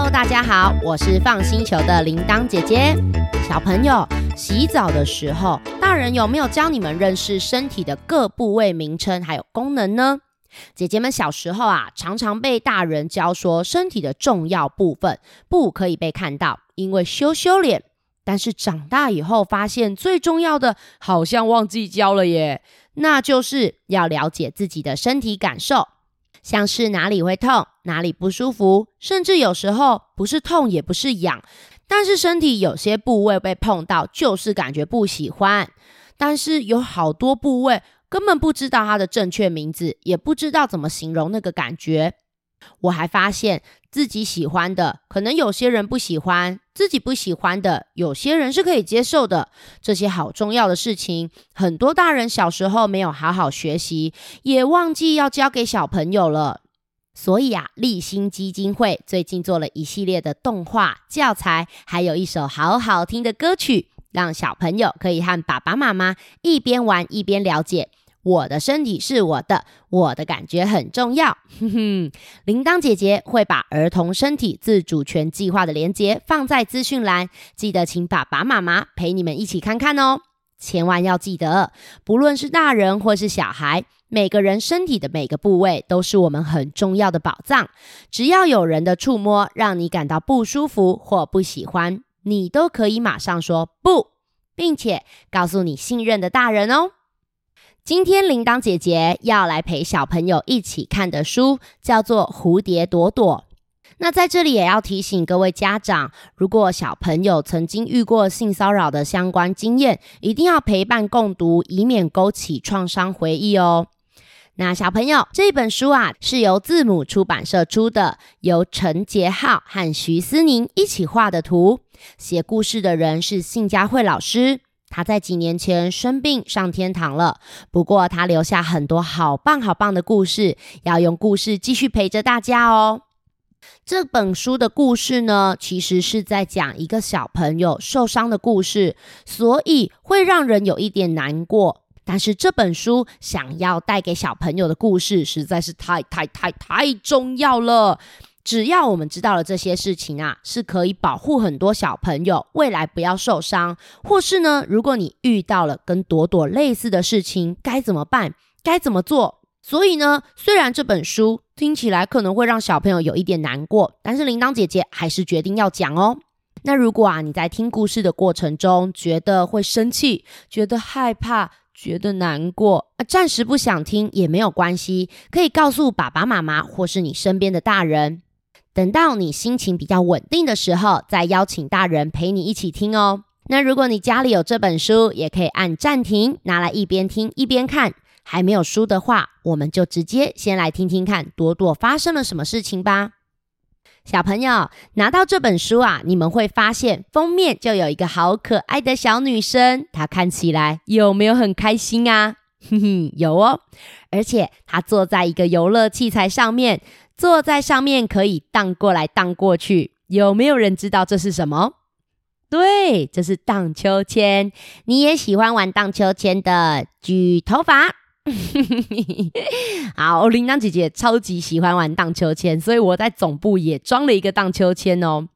Hello，大家好，我是放星球的铃铛姐姐。小朋友，洗澡的时候，大人有没有教你们认识身体的各部位名称还有功能呢？姐姐们小时候啊，常常被大人教说身体的重要部分不可以被看到，因为羞羞脸。但是长大以后发现，最重要的好像忘记教了耶，那就是要了解自己的身体感受。像是哪里会痛，哪里不舒服，甚至有时候不是痛也不是痒，但是身体有些部位被碰到就是感觉不喜欢。但是有好多部位根本不知道它的正确名字，也不知道怎么形容那个感觉。我还发现自己喜欢的，可能有些人不喜欢；自己不喜欢的，有些人是可以接受的。这些好重要的事情，很多大人小时候没有好好学习，也忘记要教给小朋友了。所以啊，立新基金会最近做了一系列的动画教材，还有一首好好听的歌曲，让小朋友可以和爸爸妈妈一边玩一边了解。我的身体是我的，我的感觉很重要。哼哼，铃铛姐姐会把儿童身体自主权计划的连接放在资讯栏，记得请爸爸妈妈陪你们一起看看哦。千万要记得，不论是大人或是小孩，每个人身体的每个部位都是我们很重要的宝藏。只要有人的触摸让你感到不舒服或不喜欢，你都可以马上说不，并且告诉你信任的大人哦。今天铃铛姐姐要来陪小朋友一起看的书叫做《蝴蝶朵朵》。那在这里也要提醒各位家长，如果小朋友曾经遇过性骚扰的相关经验，一定要陪伴共读，以免勾起创伤回忆哦。那小朋友，这本书啊是由字母出版社出的，由陈杰浩和徐思宁一起画的图，写故事的人是信佳慧老师。他在几年前生病上天堂了，不过他留下很多好棒好棒的故事，要用故事继续陪着大家哦。这本书的故事呢，其实是在讲一个小朋友受伤的故事，所以会让人有一点难过。但是这本书想要带给小朋友的故事，实在是太太太太重要了。只要我们知道了这些事情啊，是可以保护很多小朋友未来不要受伤，或是呢，如果你遇到了跟朵朵类似的事情，该怎么办？该怎么做？所以呢，虽然这本书听起来可能会让小朋友有一点难过，但是铃铛姐姐还是决定要讲哦。那如果啊，你在听故事的过程中觉得会生气、觉得害怕、觉得难过，啊，暂时不想听也没有关系，可以告诉爸爸妈妈或是你身边的大人。等到你心情比较稳定的时候，再邀请大人陪你一起听哦。那如果你家里有这本书，也可以按暂停，拿来一边听一边看。还没有书的话，我们就直接先来听听看朵朵发生了什么事情吧。小朋友拿到这本书啊，你们会发现封面就有一个好可爱的小女生，她看起来有没有很开心啊？哼哼，有哦，而且她坐在一个游乐器材上面。坐在上面可以荡过来荡过去，有没有人知道这是什么？对，这是荡秋千。你也喜欢玩荡秋千的，举头发。好，铃铛姐姐超级喜欢玩荡秋千，所以我在总部也装了一个荡秋千哦。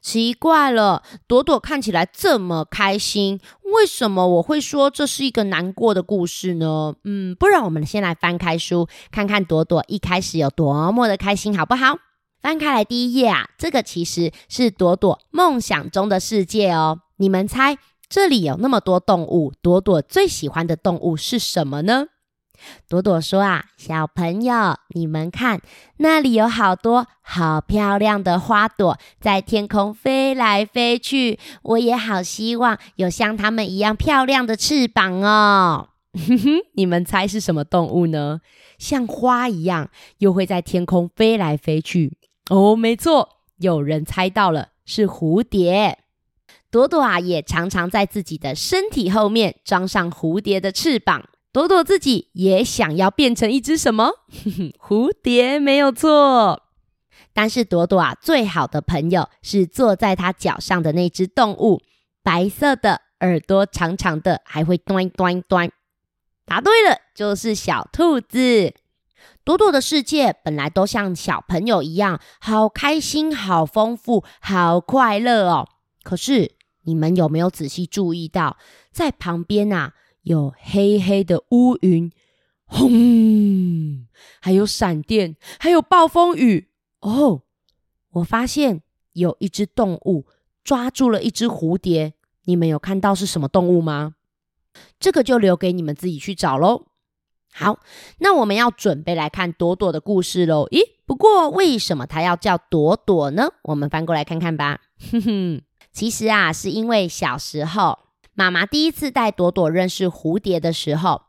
奇怪了，朵朵看起来这么开心，为什么我会说这是一个难过的故事呢？嗯，不然我们先来翻开书，看看朵朵一开始有多么的开心，好不好？翻开来第一页啊，这个其实是朵朵梦想中的世界哦。你们猜，这里有那么多动物，朵朵最喜欢的动物是什么呢？朵朵说啊，小朋友，你们看，那里有好多好漂亮的花朵在天空飞来飞去。我也好希望有像它们一样漂亮的翅膀哦。哼哼，你们猜是什么动物呢？像花一样，又会在天空飞来飞去。哦，没错，有人猜到了，是蝴蝶。朵朵啊，也常常在自己的身体后面装上蝴蝶的翅膀。朵朵自己也想要变成一只什么？蝴蝶没有错。但是朵朵啊，最好的朋友是坐在她脚上的那只动物，白色的，耳朵长长的，还会端端端。答对了，就是小兔子。朵朵的世界本来都像小朋友一样，好开心、好丰富、好快乐哦。可是你们有没有仔细注意到，在旁边啊，有黑黑的乌云，轰，还有闪电，还有暴风雨哦。我发现有一只动物抓住了一只蝴蝶，你们有看到是什么动物吗？这个就留给你们自己去找喽。好，那我们要准备来看朵朵的故事喽。咦，不过为什么它要叫朵朵呢？我们翻过来看看吧。哼哼，其实啊，是因为小时候妈妈第一次带朵朵认识蝴蝶的时候，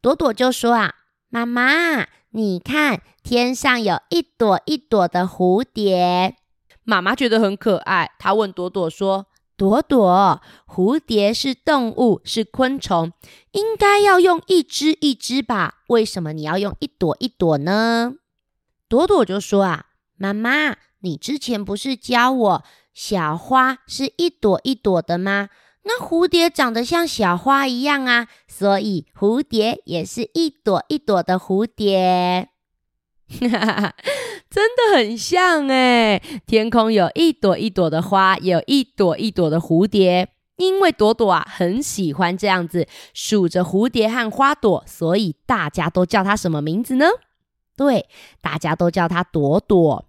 朵朵就说啊：“妈妈，你看天上有一朵一朵的蝴蝶。”妈妈觉得很可爱，她问朵朵说。朵朵，蝴蝶是动物，是昆虫，应该要用一只一只吧？为什么你要用一朵一朵呢？朵朵就说啊，妈妈，你之前不是教我小花是一朵一朵的吗？那蝴蝶长得像小花一样啊，所以蝴蝶也是一朵一朵的蝴蝶。真的很像诶，天空有一朵一朵的花，有一朵一朵的蝴蝶。因为朵朵啊很喜欢这样子数着蝴蝶和花朵，所以大家都叫它什么名字呢？对，大家都叫它朵朵。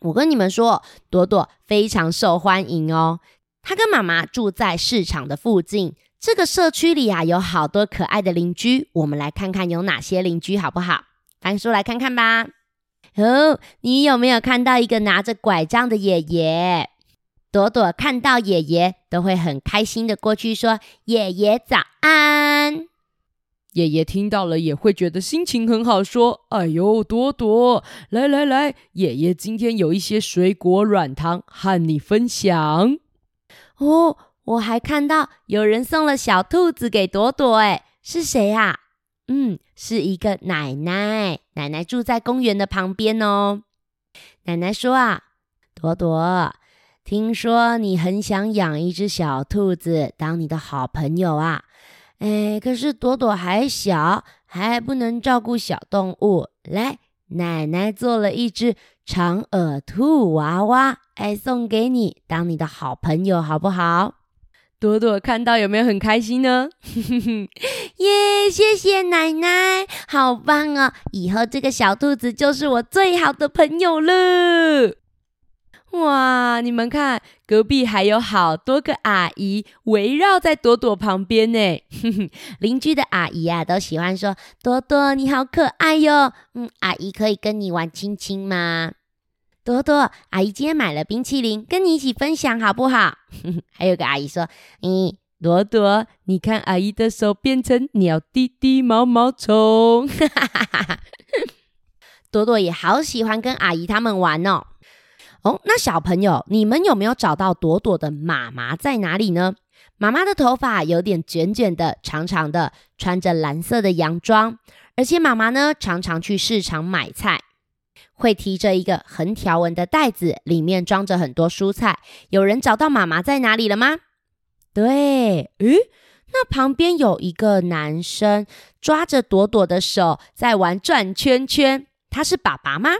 我跟你们说，朵朵非常受欢迎哦。他跟妈妈住在市场的附近，这个社区里啊有好多可爱的邻居。我们来看看有哪些邻居好不好？翻书来看看吧。哦，你有没有看到一个拿着拐杖的爷爷？朵朵看到爷爷都会很开心的过去说：“爷爷早安。”爷爷听到了也会觉得心情很好，说：“哎呦，朵朵，来来来，爷爷今天有一些水果软糖和你分享。”哦，我还看到有人送了小兔子给朵朵，哎，是谁呀？嗯，是一个奶奶。奶奶住在公园的旁边哦。奶奶说啊，朵朵，听说你很想养一只小兔子当你的好朋友啊。哎，可是朵朵还小，还不能照顾小动物。来，奶奶做了一只长耳兔娃娃，哎，送给你当你的好朋友，好不好？朵朵看到有没有很开心呢？耶，谢谢奶奶，好棒哦！以后这个小兔子就是我最好的朋友了。哇，你们看，隔壁还有好多个阿姨围绕在朵朵旁边呢。邻居的阿姨啊，都喜欢说：“朵朵你好可爱哟。”嗯，阿姨可以跟你玩亲亲吗？朵朵，阿姨今天买了冰淇淋，跟你一起分享好不好？还有个阿姨说：“咦，朵朵，你看阿姨的手变成鸟弟弟毛毛虫。”朵朵也好喜欢跟阿姨他们玩哦。哦，那小朋友，你们有没有找到朵朵的妈妈在哪里呢？妈妈的头发有点卷卷的、长长的，穿着蓝色的洋装，而且妈妈呢常常去市场买菜。会提着一个横条纹的袋子，里面装着很多蔬菜。有人找到妈妈在哪里了吗？对，诶，那旁边有一个男生抓着朵朵的手在玩转圈圈，他是爸爸吗？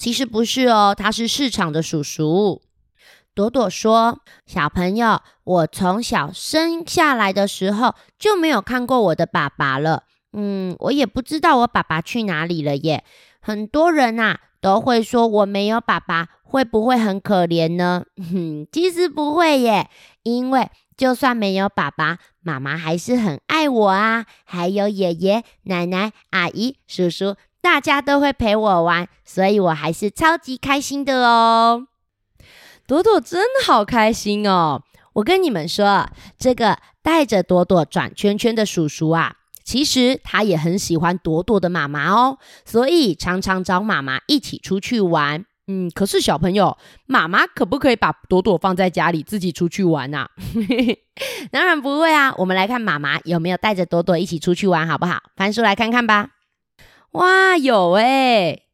其实不是哦，他是市场的叔叔。朵朵说：“小朋友，我从小生下来的时候就没有看过我的爸爸了。嗯，我也不知道我爸爸去哪里了耶。很多人呐。”都会说我没有爸爸，会不会很可怜呢？哼，其实不会耶，因为就算没有爸爸，妈妈还是很爱我啊。还有爷爷、奶奶、阿姨、叔叔，大家都会陪我玩，所以我还是超级开心的哦。朵朵真好开心哦！我跟你们说，这个带着朵朵转圈圈的叔叔啊。其实他也很喜欢朵朵的妈妈哦，所以常常找妈妈一起出去玩。嗯，可是小朋友，妈妈可不可以把朵朵放在家里自己出去玩啊？当然不会啊！我们来看妈妈有没有带着朵朵一起出去玩，好不好？翻书来看看吧。哇，有诶！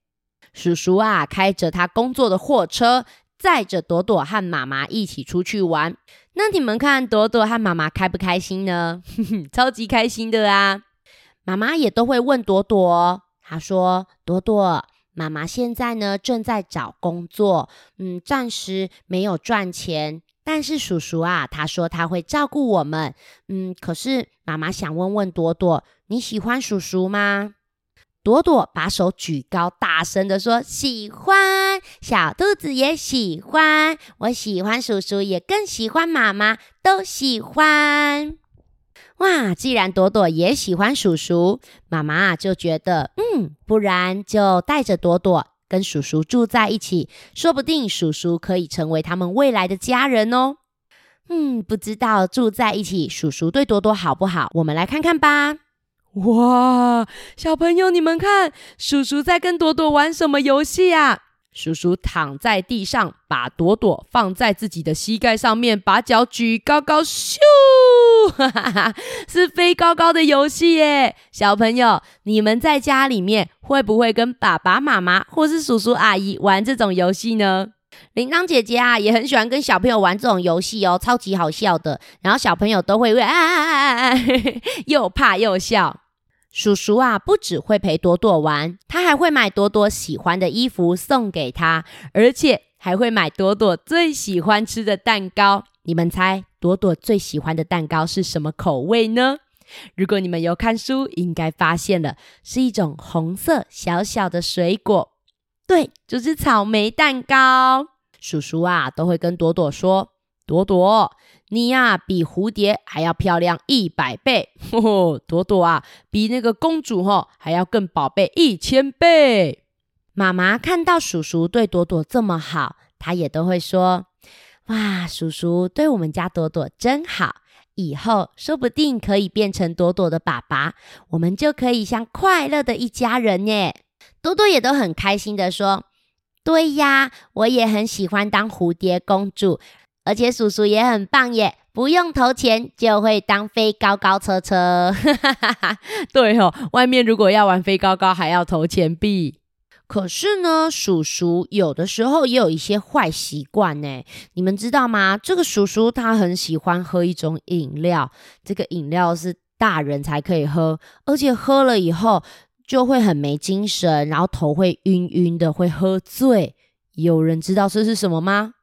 叔叔啊，开着他工作的货车，载着朵朵和妈妈一起出去玩。那你们看朵朵和妈妈开不开心呢？哼 哼超级开心的啊！妈妈也都会问朵朵，她说：“朵朵，妈妈现在呢正在找工作，嗯，暂时没有赚钱。但是叔叔啊，他说他会照顾我们，嗯。可是妈妈想问问朵朵，你喜欢叔叔吗？”朵朵把手举高，大声地说：“喜欢，小兔子也喜欢，我喜欢叔叔，也更喜欢妈妈，都喜欢。”哇！既然朵朵也喜欢叔叔，妈妈就觉得，嗯，不然就带着朵朵跟叔叔住在一起，说不定叔叔可以成为他们未来的家人哦。嗯，不知道住在一起，叔叔对朵朵好不好？我们来看看吧。哇，小朋友，你们看，叔叔在跟朵朵玩什么游戏啊？叔叔躺在地上，把朵朵放在自己的膝盖上面，把脚举高高，咻，哈哈哈，是飞高高的游戏耶！小朋友，你们在家里面会不会跟爸爸妈妈或是叔叔阿姨玩这种游戏呢？铃铛姐姐啊，也很喜欢跟小朋友玩这种游戏哦，超级好笑的。然后小朋友都会啊啊啊啊啊，又怕又笑。叔叔啊，不只会陪朵朵玩，他还会买朵朵喜欢的衣服送给她，而且还会买朵朵最喜欢吃的蛋糕。你们猜朵朵最喜欢的蛋糕是什么口味呢？如果你们有看书，应该发现了，是一种红色小小的水果，对，就是草莓蛋糕。叔叔啊，都会跟朵朵说：“朵朵。”你呀、比蝴蝶还要漂亮一百倍，呵呵，朵朵啊，比那个公主吼还要更宝贝一千倍。妈妈看到叔叔对朵朵这么好，她也都会说：“哇，叔叔对我们家朵朵真好，以后说不定可以变成朵朵的爸爸，我们就可以像快乐的一家人耶。”朵朵也都很开心的说：“对呀，我也很喜欢当蝴蝶公主。”而且叔叔也很棒耶，不用投钱就会当飞高高车车。对哦，外面如果要玩飞高高还要投钱币。可是呢，叔叔有的时候也有一些坏习惯呢。你们知道吗？这个叔叔他很喜欢喝一种饮料，这个饮料是大人才可以喝，而且喝了以后就会很没精神，然后头会晕晕的，会喝醉。有人知道这是什么吗？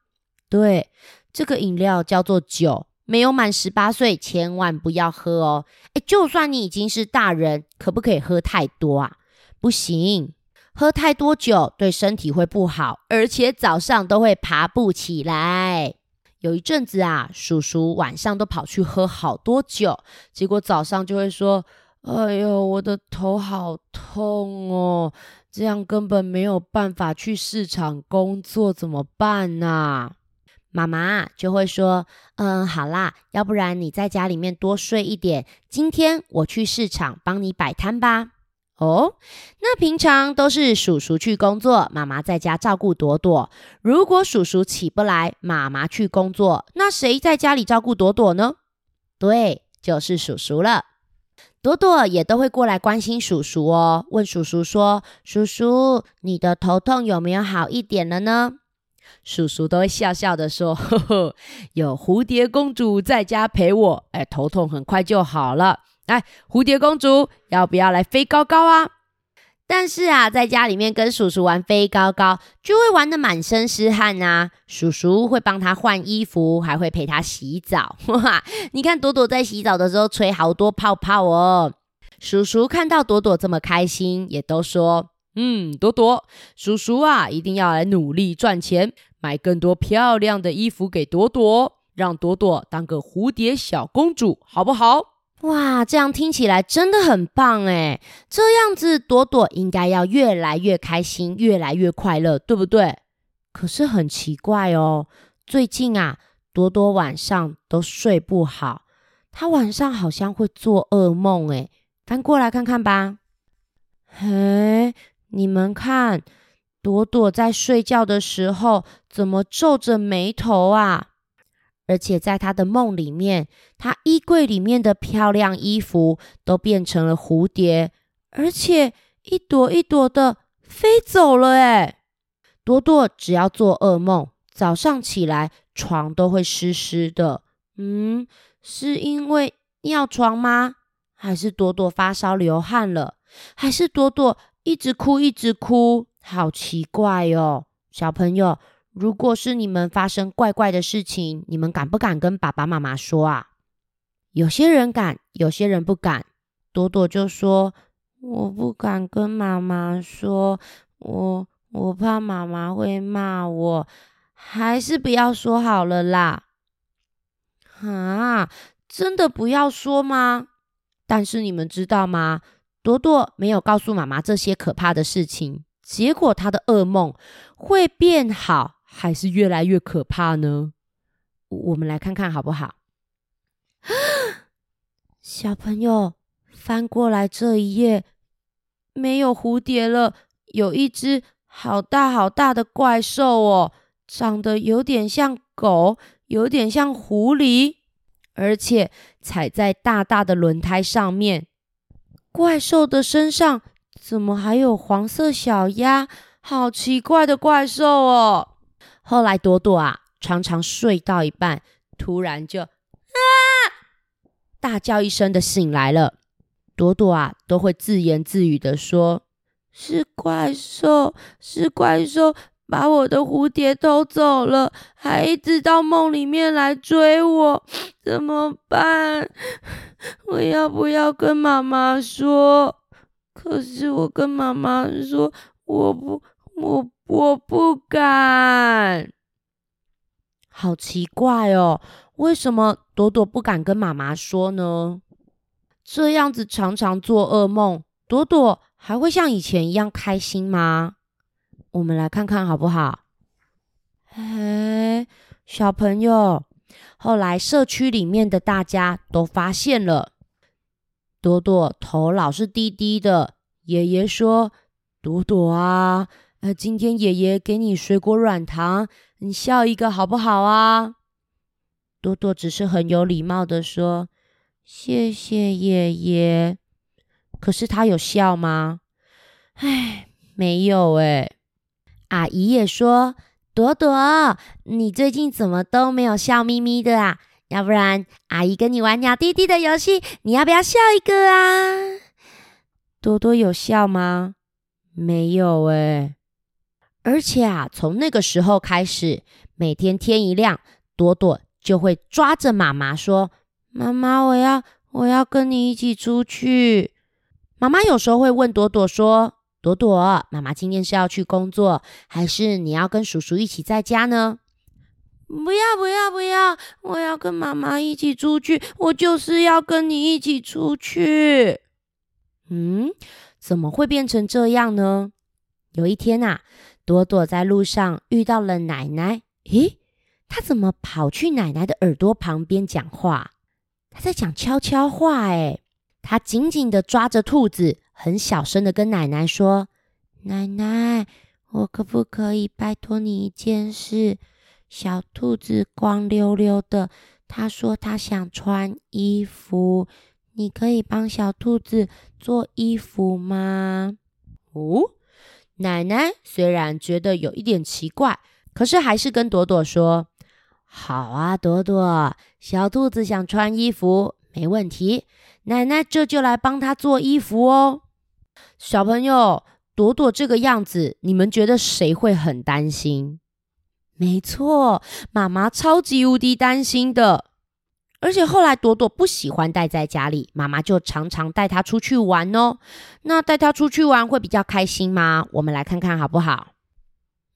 对。这个饮料叫做酒，没有满十八岁千万不要喝哦。诶，就算你已经是大人，可不可以喝太多啊？不行，喝太多酒对身体会不好，而且早上都会爬不起来。有一阵子啊，叔叔晚上都跑去喝好多酒，结果早上就会说：“哎呦，我的头好痛哦，这样根本没有办法去市场工作，怎么办呢？”妈妈就会说：“嗯，好啦，要不然你在家里面多睡一点。今天我去市场帮你摆摊吧。”哦，那平常都是叔叔去工作，妈妈在家照顾朵朵。如果叔叔起不来，妈妈去工作，那谁在家里照顾朵朵呢？对，就是叔叔了。朵朵也都会过来关心叔叔哦，问叔叔说：“叔叔，你的头痛有没有好一点了呢？”叔叔都会笑笑的说：“呵呵，有蝴蝶公主在家陪我，哎，头痛很快就好了。哎，蝴蝶公主要不要来飞高高啊？但是啊，在家里面跟叔叔玩飞高高，就会玩得满身湿汗啊。叔叔会帮他换衣服，还会陪他洗澡。哇，你看朵朵在洗澡的时候吹好多泡泡哦。叔叔看到朵朵这么开心，也都说。”嗯，朵朵，叔叔啊，一定要来努力赚钱，买更多漂亮的衣服给朵朵，让朵朵当个蝴蝶小公主，好不好？哇，这样听起来真的很棒诶。这样子，朵朵应该要越来越开心，越来越快乐，对不对？可是很奇怪哦，最近啊，朵朵晚上都睡不好，她晚上好像会做噩梦哎。翻过来看看吧，嘿。你们看，朵朵在睡觉的时候怎么皱着眉头啊？而且在她的梦里面，她衣柜里面的漂亮衣服都变成了蝴蝶，而且一朵一朵的飞走了。哎，朵朵只要做噩梦，早上起来床都会湿湿的。嗯，是因为尿床吗？还是朵朵发烧流汗了？还是朵朵一直哭，一直哭，好奇怪哦。小朋友，如果是你们发生怪怪的事情，你们敢不敢跟爸爸妈妈说啊？有些人敢，有些人不敢。朵朵就说：“我不敢跟妈妈说，我我怕妈妈会骂我，还是不要说好了啦。”啊，真的不要说吗？但是你们知道吗？朵朵没有告诉妈妈这些可怕的事情，结果她的噩梦会变好，还是越来越可怕呢？我们来看看好不好？小朋友，翻过来这一页，没有蝴蝶了，有一只好大好大的怪兽哦，长得有点像狗，有点像狐狸，而且踩在大大的轮胎上面。怪兽的身上怎么还有黄色小鸭？好奇怪的怪兽哦！后来朵朵啊，常常睡到一半，突然就啊大叫一声的醒来了。朵朵啊，都会自言自语的说：“是怪兽，是怪兽。”把我的蝴蝶偷走了，还一直到梦里面来追我，怎么办？我要不要跟妈妈说？可是我跟妈妈说，我不，我我不敢。好奇怪哦，为什么朵朵不敢跟妈妈说呢？这样子常常做噩梦，朵朵还会像以前一样开心吗？我们来看看好不好？哎，小朋友，后来社区里面的大家都发现了，朵朵头老是低低的。爷爷说：“朵朵啊，呃，今天爷爷给你水果软糖，你笑一个好不好啊？”朵朵只是很有礼貌的说：“谢谢爷爷。”可是他有笑吗？哎，没有哎。阿姨也说：“朵朵，你最近怎么都没有笑眯眯的啊？要不然阿姨跟你玩鸟弟弟的游戏，你要不要笑一个啊？”朵朵有笑吗？没有哎。而且啊，从那个时候开始，每天天一亮，朵朵就会抓着妈妈说：“妈妈，我要我要跟你一起出去。”妈妈有时候会问朵朵说。朵朵，妈妈今天是要去工作，还是你要跟叔叔一起在家呢？不要，不要，不要！我要跟妈妈一起出去，我就是要跟你一起出去。嗯，怎么会变成这样呢？有一天啊，朵朵在路上遇到了奶奶。咦，她怎么跑去奶奶的耳朵旁边讲话？她在讲悄悄话，诶，她紧紧的抓着兔子。很小声的跟奶奶说：“奶奶，我可不可以拜托你一件事？小兔子光溜溜的，他说他想穿衣服，你可以帮小兔子做衣服吗？”哦，奶奶虽然觉得有一点奇怪，可是还是跟朵朵说：“好啊，朵朵，小兔子想穿衣服，没问题，奶奶这就来帮他做衣服哦。”小朋友，朵朵这个样子，你们觉得谁会很担心？没错，妈妈超级无敌担心的。而且后来朵朵不喜欢待在家里，妈妈就常常带她出去玩哦。那带她出去玩会比较开心吗？我们来看看好不好？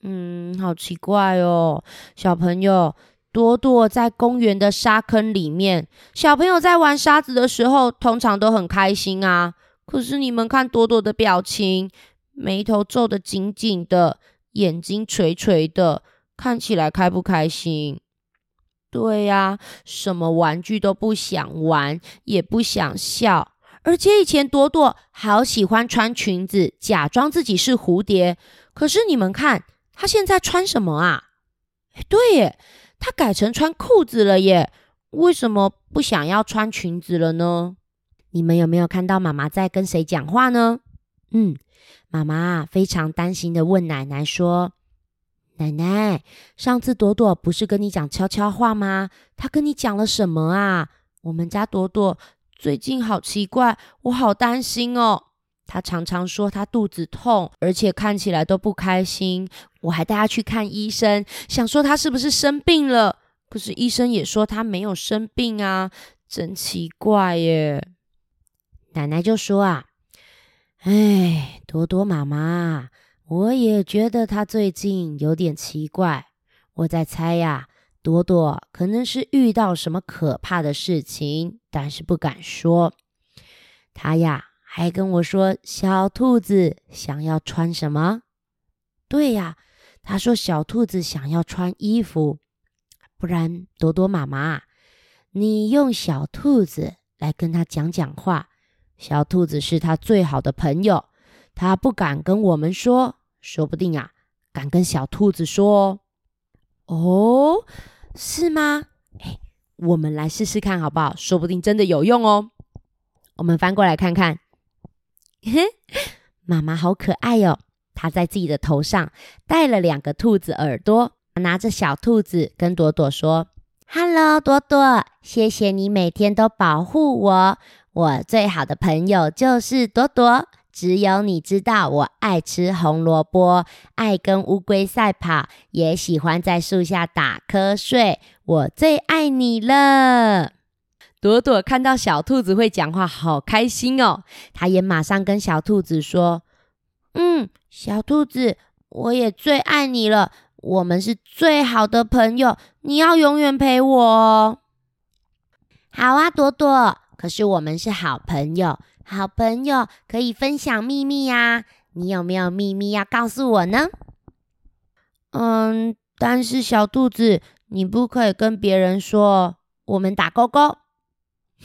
嗯，好奇怪哦，小朋友，朵朵在公园的沙坑里面，小朋友在玩沙子的时候，通常都很开心啊。可是你们看朵朵的表情，眉头皱得紧紧的，眼睛垂垂的，看起来开不开心？对呀，什么玩具都不想玩，也不想笑。而且以前朵朵好喜欢穿裙子，假装自己是蝴蝶。可是你们看，她现在穿什么啊？对耶，她改成穿裤子了耶。为什么不想要穿裙子了呢？你们有没有看到妈妈在跟谁讲话呢？嗯，妈妈非常担心的问奶奶说：“奶奶，上次朵朵不是跟你讲悄悄话吗？她跟你讲了什么啊？我们家朵朵最近好奇怪，我好担心哦。她常常说她肚子痛，而且看起来都不开心。我还带他去看医生，想说他是不是生病了。可是医生也说他没有生病啊，真奇怪耶。奶奶就说啊，哎，多多妈妈，我也觉得他最近有点奇怪。我在猜呀，多多可能是遇到什么可怕的事情，但是不敢说。他呀。还跟我说小兔子想要穿什么？对呀，他说小兔子想要穿衣服。不然，朵朵妈妈，你用小兔子来跟他讲讲话。小兔子是他最好的朋友，他不敢跟我们说，说不定啊，敢跟小兔子说哦。是吗？哎，我们来试试看好不好？说不定真的有用哦。我们翻过来看看。嘿，妈妈好可爱哟！他在自己的头上戴了两个兔子耳朵，拿着小兔子跟朵朵说：“Hello，朵朵，谢谢你每天都保护我。我最好的朋友就是朵朵，只有你知道我爱吃红萝卜，爱跟乌龟赛跑，也喜欢在树下打瞌睡。我最爱你了。”朵朵看到小兔子会讲话，好开心哦！他也马上跟小兔子说：“嗯，小兔子，我也最爱你了，我们是最好的朋友，你要永远陪我哦。”好啊，朵朵，可是我们是好朋友，好朋友可以分享秘密呀。你有没有秘密要告诉我呢？嗯，但是小兔子，你不可以跟别人说，我们打勾勾。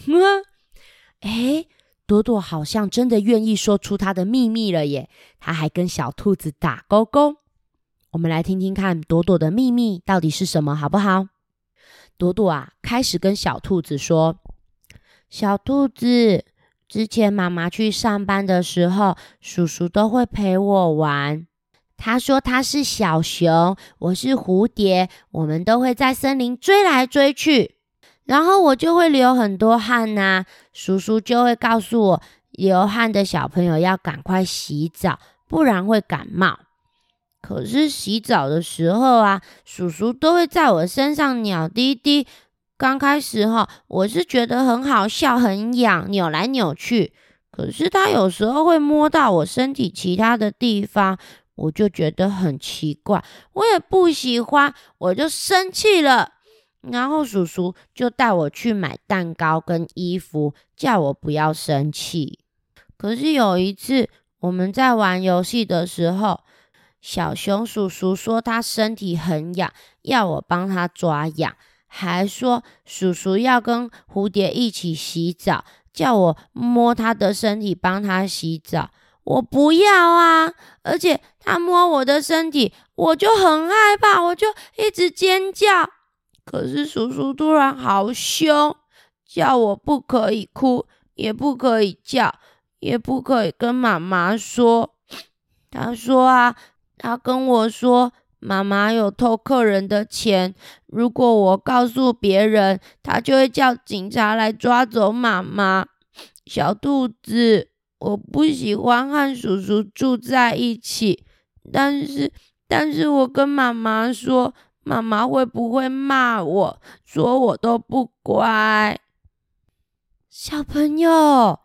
哼，哎，朵朵好像真的愿意说出她的秘密了耶！她还跟小兔子打勾勾。我们来听听看朵朵的秘密到底是什么，好不好？朵朵啊，开始跟小兔子说：“小兔子，之前妈妈去上班的时候，叔叔都会陪我玩。他说他是小熊，我是蝴蝶，我们都会在森林追来追去。”然后我就会流很多汗呐，叔叔就会告诉我，流汗的小朋友要赶快洗澡，不然会感冒。可是洗澡的时候啊，叔叔都会在我身上鸟滴滴。刚开始哈，我是觉得很好笑，很痒，扭来扭去。可是他有时候会摸到我身体其他的地方，我就觉得很奇怪，我也不喜欢，我就生气了。然后叔叔就带我去买蛋糕跟衣服，叫我不要生气。可是有一次我们在玩游戏的时候，小熊叔叔说他身体很痒，要我帮他抓痒，还说叔叔要跟蝴蝶一起洗澡，叫我摸他的身体帮他洗澡。我不要啊！而且他摸我的身体，我就很害怕，我就一直尖叫。可是叔叔突然好凶，叫我不可以哭，也不可以叫，也不可以跟妈妈说。他说啊，他跟我说，妈妈有偷客人的钱，如果我告诉别人，他就会叫警察来抓走妈妈。小兔子，我不喜欢和叔叔住在一起，但是，但是我跟妈妈说。妈妈会不会骂我，说我都不乖？小朋友，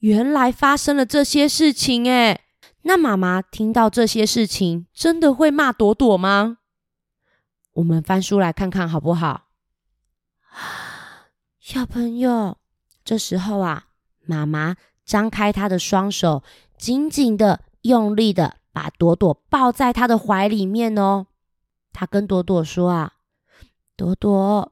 原来发生了这些事情诶，那妈妈听到这些事情，真的会骂朵朵吗？我们翻书来看看好不好？小朋友，这时候啊，妈妈张开她的双手，紧紧的、用力的把朵朵抱在她的怀里面哦。他跟朵朵说：“啊，朵朵，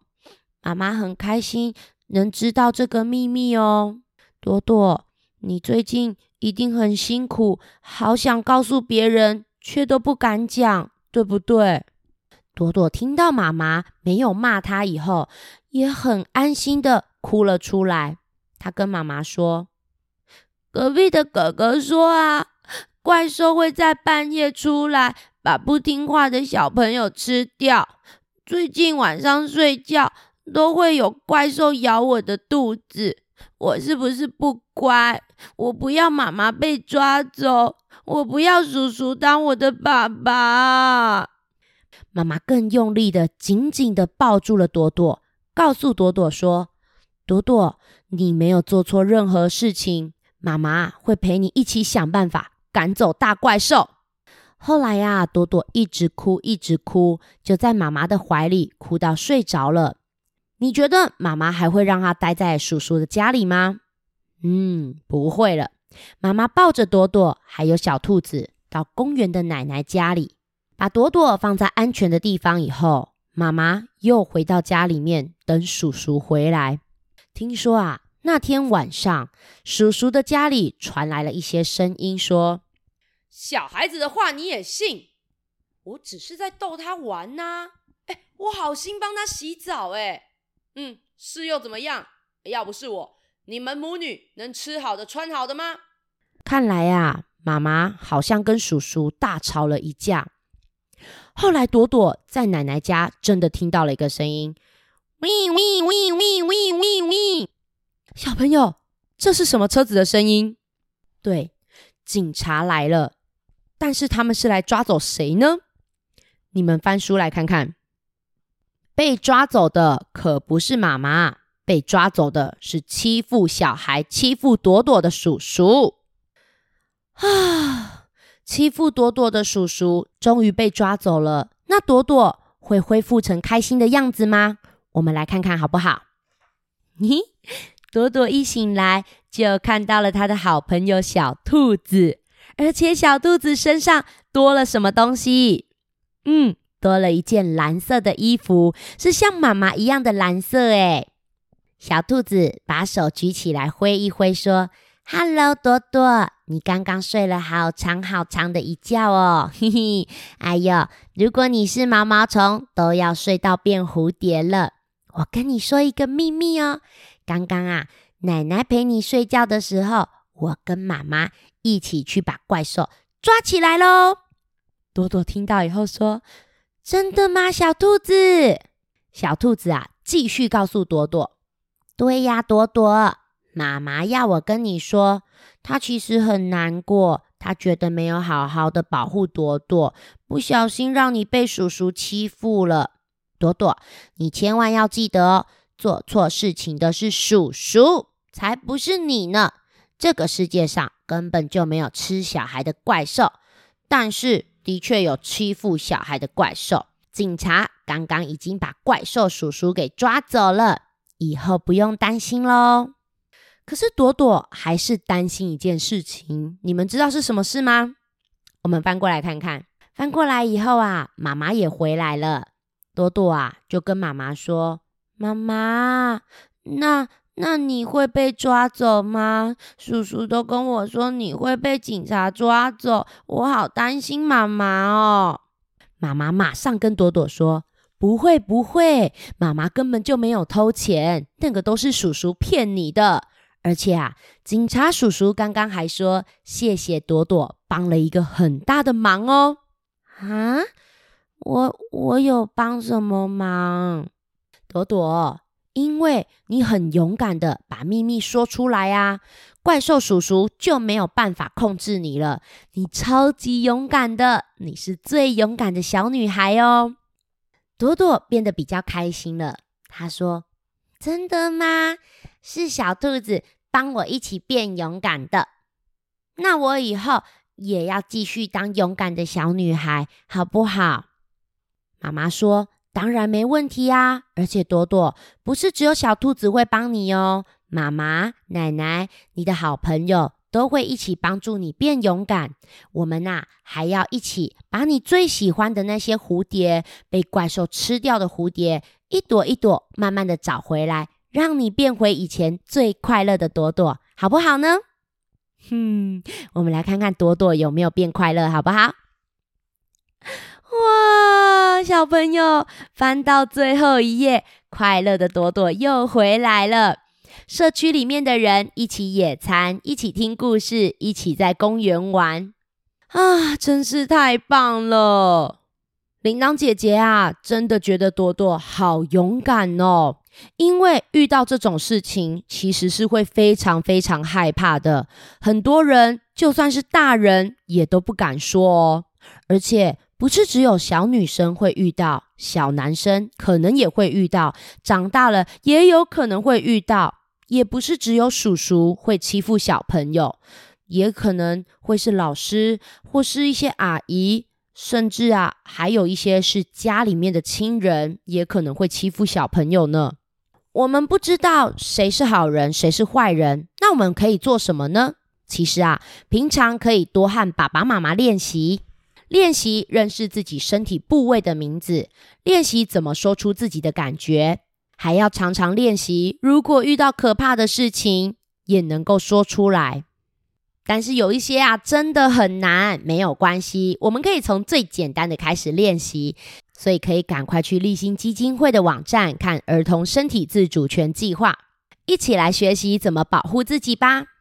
妈妈很开心能知道这个秘密哦。朵朵，你最近一定很辛苦，好想告诉别人，却都不敢讲，对不对？”朵朵听到妈妈没有骂她以后，也很安心的哭了出来。她跟妈妈说：“隔壁的哥哥说啊，怪兽会在半夜出来。”把不听话的小朋友吃掉。最近晚上睡觉都会有怪兽咬我的肚子，我是不是不乖？我不要妈妈被抓走，我不要叔叔当我的爸爸。妈妈更用力的、紧紧的抱住了朵朵，告诉朵朵说：“朵朵，你没有做错任何事情，妈妈会陪你一起想办法赶走大怪兽。”后来呀，朵朵一直哭，一直哭，就在妈妈的怀里哭到睡着了。你觉得妈妈还会让她待在叔叔的家里吗？嗯，不会了。妈妈抱着朵朵还有小兔子到公园的奶奶家里，把朵朵放在安全的地方以后，妈妈又回到家里面等叔叔回来。听说啊，那天晚上叔叔的家里传来了一些声音，说：“小孩子的话你也信？我只是在逗他玩呐。哎，我好心帮他洗澡，哎。”嗯，是又怎么样？要不是我，你们母女能吃好的穿好的吗？看来呀，妈妈好像跟叔叔大吵了一架。后来朵朵在奶奶家真的听到了一个声音：喂喂喂喂喂喂喂！小朋友，这是什么车子的声音？对，警察来了。但是他们是来抓走谁呢？你们翻书来看看。被抓走的可不是妈妈，被抓走的是欺负小孩、欺负朵朵的叔叔。啊！欺负朵朵的叔叔终于被抓走了，那朵朵会恢复成开心的样子吗？我们来看看好不好？咦，朵朵一醒来就看到了他的好朋友小兔子，而且小兔子身上多了什么东西？嗯。多了一件蓝色的衣服，是像妈妈一样的蓝色诶。小兔子把手举起来挥一挥，说：“Hello，朵朵，你刚刚睡了好长好长的一觉哦，嘿嘿。哎呦，如果你是毛毛虫，都要睡到变蝴蝶了。我跟你说一个秘密哦，刚刚啊，奶奶陪你睡觉的时候，我跟妈妈一起去把怪兽抓起来喽。”朵朵听到以后说。真的吗，小兔子？小兔子啊，继续告诉朵朵：“对呀，朵朵，妈妈要我跟你说，她其实很难过，她觉得没有好好的保护朵朵，不小心让你被叔叔欺负了。朵朵，你千万要记得，做错事情的是叔叔，才不是你呢。这个世界上根本就没有吃小孩的怪兽，但是。”的确有欺负小孩的怪兽，警察刚刚已经把怪兽叔叔给抓走了，以后不用担心喽。可是朵朵还是担心一件事情，你们知道是什么事吗？我们翻过来看看，翻过来以后啊，妈妈也回来了。朵朵啊，就跟妈妈说：“妈妈，那……”那你会被抓走吗？叔叔都跟我说你会被警察抓走，我好担心妈妈哦。妈妈马上跟朵朵说：“不会不会，妈妈根本就没有偷钱，那个都是叔叔骗你的。而且啊，警察叔叔刚刚还说谢谢朵朵帮了一个很大的忙哦。啊，我我有帮什么忙？朵朵。”因为你很勇敢的把秘密说出来啊，怪兽叔叔就没有办法控制你了。你超级勇敢的，你是最勇敢的小女孩哦。朵朵变得比较开心了。她说：“真的吗？是小兔子帮我一起变勇敢的。那我以后也要继续当勇敢的小女孩，好不好？”妈妈说。当然没问题啊！而且朵朵不是只有小兔子会帮你哦，妈妈、奶奶、你的好朋友都会一起帮助你变勇敢。我们呐、啊，还要一起把你最喜欢的那些蝴蝶，被怪兽吃掉的蝴蝶，一朵一朵慢慢的找回来，让你变回以前最快乐的朵朵，好不好呢？哼，我们来看看朵朵有没有变快乐，好不好？小朋友翻到最后一页，快乐的朵朵又回来了。社区里面的人一起野餐，一起听故事，一起在公园玩啊，真是太棒了！铃铛姐姐啊，真的觉得朵朵好勇敢哦。因为遇到这种事情，其实是会非常非常害怕的。很多人就算是大人，也都不敢说哦。而且不是只有小女生会遇到，小男生可能也会遇到，长大了也有可能会遇到。也不是只有叔叔会欺负小朋友，也可能会是老师或是一些阿姨。甚至啊，还有一些是家里面的亲人，也可能会欺负小朋友呢。我们不知道谁是好人，谁是坏人，那我们可以做什么呢？其实啊，平常可以多和爸爸妈妈练习，练习认识自己身体部位的名字，练习怎么说出自己的感觉，还要常常练习，如果遇到可怕的事情，也能够说出来。但是有一些啊，真的很难，没有关系，我们可以从最简单的开始练习，所以可以赶快去立新基金会的网站看儿童身体自主权计划，一起来学习怎么保护自己吧。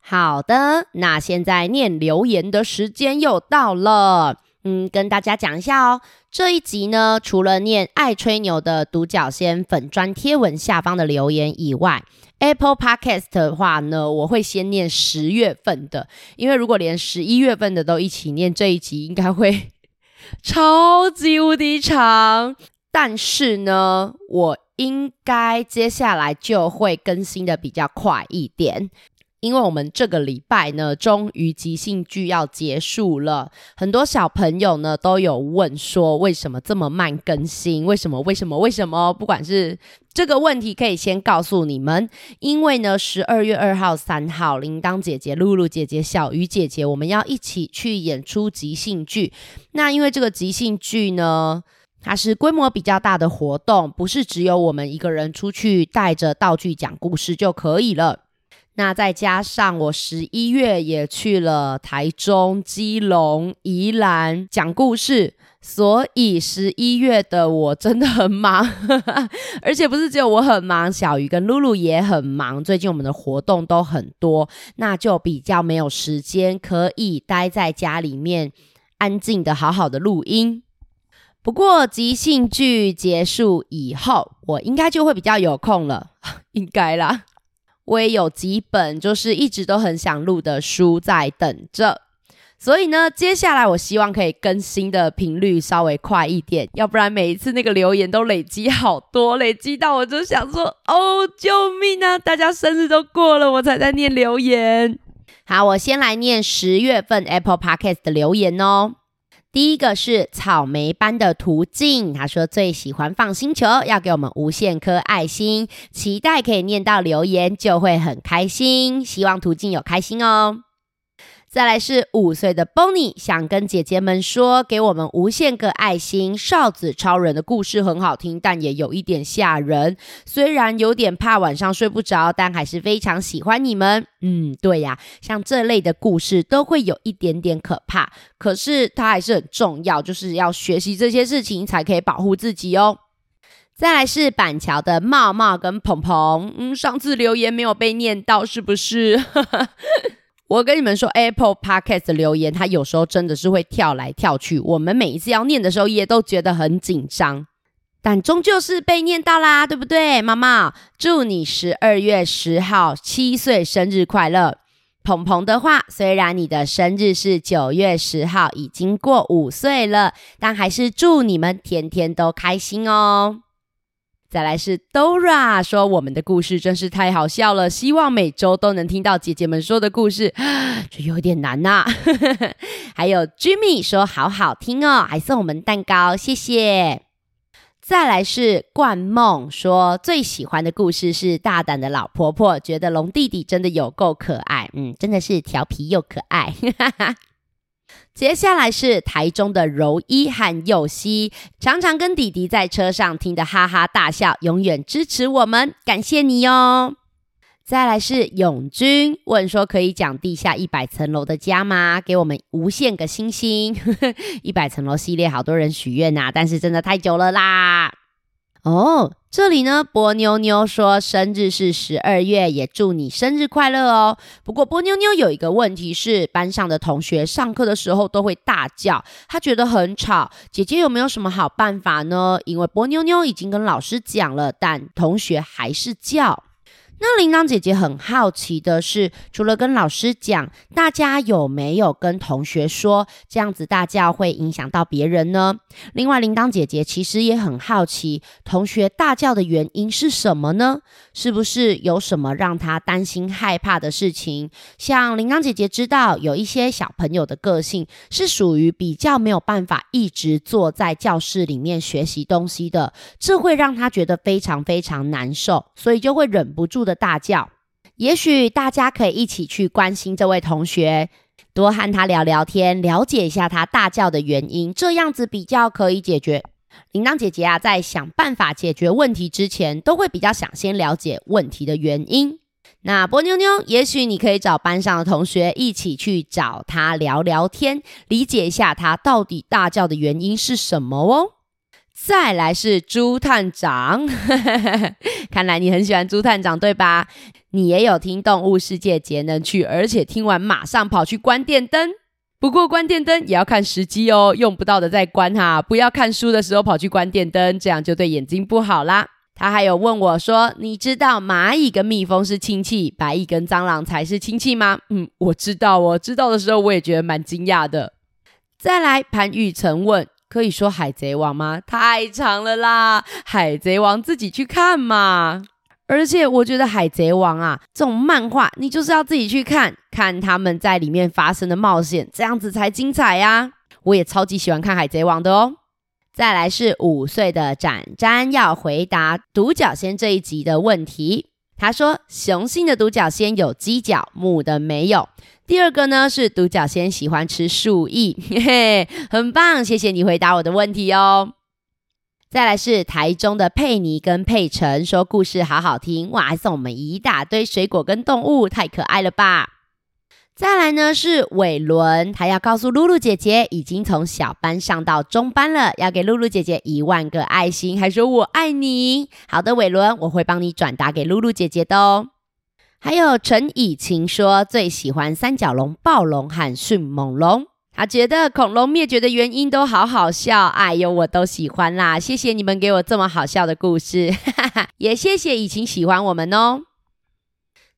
好的，那现在念留言的时间又到了。嗯，跟大家讲一下哦。这一集呢，除了念爱吹牛的独角仙粉专贴文下方的留言以外，Apple Podcast 的话呢，我会先念十月份的，因为如果连十一月份的都一起念，这一集应该会 超级无敌长。但是呢，我应该接下来就会更新的比较快一点。因为我们这个礼拜呢，终于即兴剧要结束了，很多小朋友呢都有问说，为什么这么慢更新？为什么？为什么？为什么？不管是这个问题，可以先告诉你们，因为呢，十二月二号、三号，铃铛姐姐、露露姐姐、小鱼姐姐，我们要一起去演出即兴剧。那因为这个即兴剧呢，它是规模比较大的活动，不是只有我们一个人出去带着道具讲故事就可以了。那再加上我十一月也去了台中、基隆、宜兰讲故事，所以十一月的我真的很忙，而且不是只有我很忙，小鱼跟露露也很忙。最近我们的活动都很多，那就比较没有时间可以待在家里面安静的好好的录音。不过即兴剧结束以后，我应该就会比较有空了，应该啦。我也有几本就是一直都很想录的书在等着，所以呢，接下来我希望可以更新的频率稍微快一点，要不然每一次那个留言都累积好多，累积到我就想说，哦，救命啊！大家生日都过了，我才在念留言。好，我先来念十月份 Apple Podcast 的留言哦。第一个是草莓般的途径，他说最喜欢放星球，要给我们无限颗爱心，期待可以念到留言，就会很开心。希望途径有开心哦。再来是五岁的 Bonnie，想跟姐姐们说，给我们无限个爱心。哨子超人的故事很好听，但也有一点吓人。虽然有点怕晚上睡不着，但还是非常喜欢你们。嗯，对呀，像这类的故事都会有一点点可怕，可是它还是很重要，就是要学习这些事情才可以保护自己哦。再来是板桥的茂茂跟鹏鹏，嗯，上次留言没有被念到，是不是？我跟你们说，Apple Podcast 的留言，它有时候真的是会跳来跳去。我们每一次要念的时候，也都觉得很紧张，但终究是被念到啦，对不对？妈妈，祝你十二月十号七岁生日快乐。鹏鹏的话，虽然你的生日是九月十号，已经过五岁了，但还是祝你们天天都开心哦。再来是 Dora 说，我们的故事真是太好笑了，希望每周都能听到姐姐们说的故事，这有点难呐、啊。还有 Jimmy 说好好听哦，还送我们蛋糕，谢谢。再来是冠梦说，最喜欢的故事是大胆的老婆婆，觉得龙弟弟真的有够可爱，嗯，真的是调皮又可爱。接下来是台中的柔一和佑希，常常跟弟弟在车上听得哈哈大笑，永远支持我们，感谢你哟。再来是永军问说，可以讲地下一百层楼的家吗？给我们无限个星星。一百层楼系列好多人许愿呐，但是真的太久了啦。哦，这里呢，波妞妞说生日是十二月，也祝你生日快乐哦。不过波妞妞有一个问题是，班上的同学上课的时候都会大叫，她觉得很吵。姐姐有没有什么好办法呢？因为波妞妞已经跟老师讲了，但同学还是叫。那铃铛姐姐很好奇的是，除了跟老师讲，大家有没有跟同学说，这样子大叫会影响到别人呢？另外，铃铛姐姐其实也很好奇，同学大叫的原因是什么呢？是不是有什么让她担心害怕的事情？像铃铛姐姐知道，有一些小朋友的个性是属于比较没有办法一直坐在教室里面学习东西的，这会让她觉得非常非常难受，所以就会忍不住的。的大叫，也许大家可以一起去关心这位同学，多和他聊聊天，了解一下他大叫的原因，这样子比较可以解决。铃铛姐姐啊，在想办法解决问题之前，都会比较想先了解问题的原因。那波妞妞，也许你可以找班上的同学一起去找他聊聊天，理解一下他到底大叫的原因是什么哦。再来是朱探长，看来你很喜欢朱探长，对吧？你也有听动物世界节能去，而且听完马上跑去关电灯。不过关电灯也要看时机哦，用不到的再关哈，不要看书的时候跑去关电灯，这样就对眼睛不好啦。他还有问我说：“你知道蚂蚁跟蜜蜂是亲戚，白蚁跟蟑螂才是亲戚吗？”嗯，我知道哦，知道的时候我也觉得蛮惊讶的。再来，潘玉成问。可以说海贼王吗？太长了啦！海贼王自己去看嘛。而且我觉得海贼王啊，这种漫画你就是要自己去看，看他们在里面发生的冒险，这样子才精彩呀。我也超级喜欢看海贼王的哦。再来是五岁的展展要回答独角仙这一集的问题。他说：“雄性的独角仙有犄角，母的没有。”第二个呢是独角仙喜欢吃树叶，嘿嘿，很棒，谢谢你回答我的问题哦。再来是台中的佩妮跟佩晨说故事好好听，哇，还送我们一大堆水果跟动物，太可爱了吧。再来呢是伟伦，他要告诉露露姐姐，已经从小班上到中班了，要给露露姐姐一万个爱心，还说我爱你。好的，伟伦，我会帮你转达给露露姐姐的哦。还有陈以晴说最喜欢三角龙、暴龙和迅猛龙，他觉得恐龙灭绝的原因都好好笑，哎呦，我都喜欢啦。谢谢你们给我这么好笑的故事，哈哈，也谢谢以晴喜欢我们哦。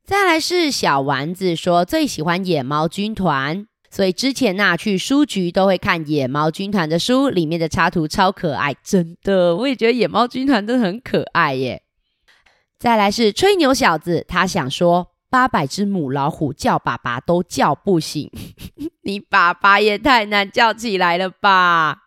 再来是小丸子说最喜欢野猫军团，所以之前呐、去书局都会看野猫军团的书，里面的插图超可爱，真的，我也觉得野猫军团真的很可爱耶。再来是吹牛小子，他想说八百只母老虎叫爸爸都叫不醒，你爸爸也太难叫起来了吧。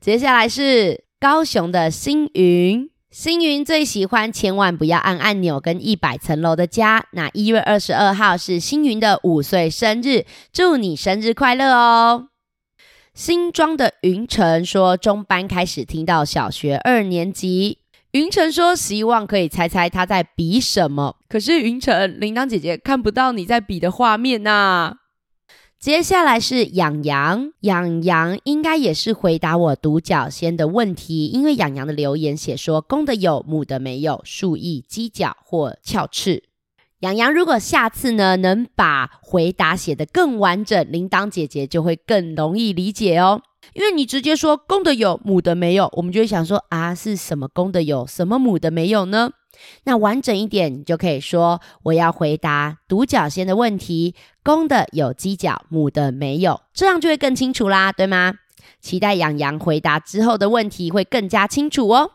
接下来是高雄的星云。星云最喜欢千万不要按按钮跟一百层楼的家。那一月二十二号是星云的五岁生日，祝你生日快乐哦！新庄的云晨说，中班开始听到小学二年级。云晨说，希望可以猜猜他在比什么。可是云晨，铃铛姐姐看不到你在比的画面呐、啊。接下来是养羊，养羊应该也是回答我独角仙的问题，因为养羊的留言写说公的有，母的没有，数翼、犄角或翘翅。养羊如果下次呢能把回答写得更完整，铃铛姐姐就会更容易理解哦。因为你直接说公的有，母的没有，我们就会想说啊，是什么公的有，什么母的没有呢？那完整一点，你就可以说我要回答独角仙的问题，公的有犄角，母的没有，这样就会更清楚啦，对吗？期待洋洋回答之后的问题会更加清楚哦。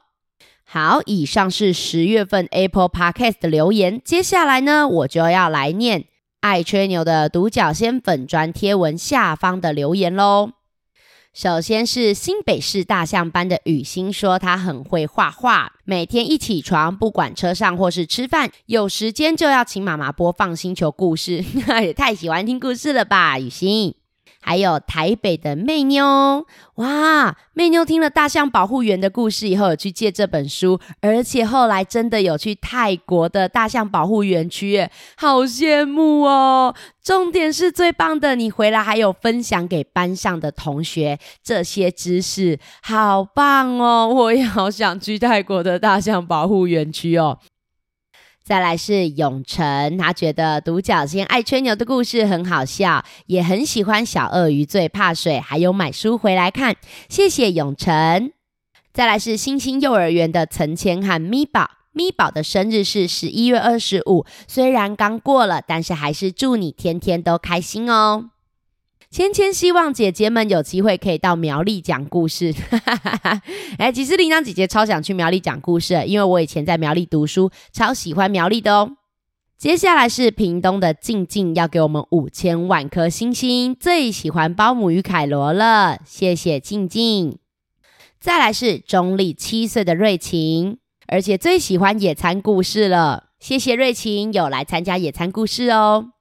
好，以上是十月份 Apple Podcast 的留言，接下来呢，我就要来念爱吹牛的独角仙粉专贴文下方的留言喽。首先是新北市大象班的雨欣说，他很会画画，每天一起床，不管车上或是吃饭，有时间就要请妈妈播放星球故事，也太喜欢听故事了吧，雨欣。还有台北的妹妞，哇，妹妞听了大象保护员的故事以后，有去借这本书，而且后来真的有去泰国的大象保护园区，好羡慕哦！重点是最棒的，你回来还有分享给班上的同学这些知识，好棒哦！我也好想去泰国的大象保护园区哦。再来是永成，他觉得独角仙爱吹牛的故事很好笑，也很喜欢小鳄鱼最怕水，还有买书回来看。谢谢永成。再来是星星幼儿园的陈千和咪宝，咪宝的生日是十一月二十五，虽然刚过了，但是还是祝你天天都开心哦。芊芊希望姐姐们有机会可以到苗栗讲故事。哎，其实铃铛姐姐超想去苗栗讲故事，因为我以前在苗栗读书，超喜欢苗栗的哦。接下来是屏东的静静，要给我们五千万颗星星，最喜欢包姆与凯罗了，谢谢静静。再来是中坜七岁的瑞晴，而且最喜欢野餐故事了，谢谢瑞晴有来参加野餐故事哦。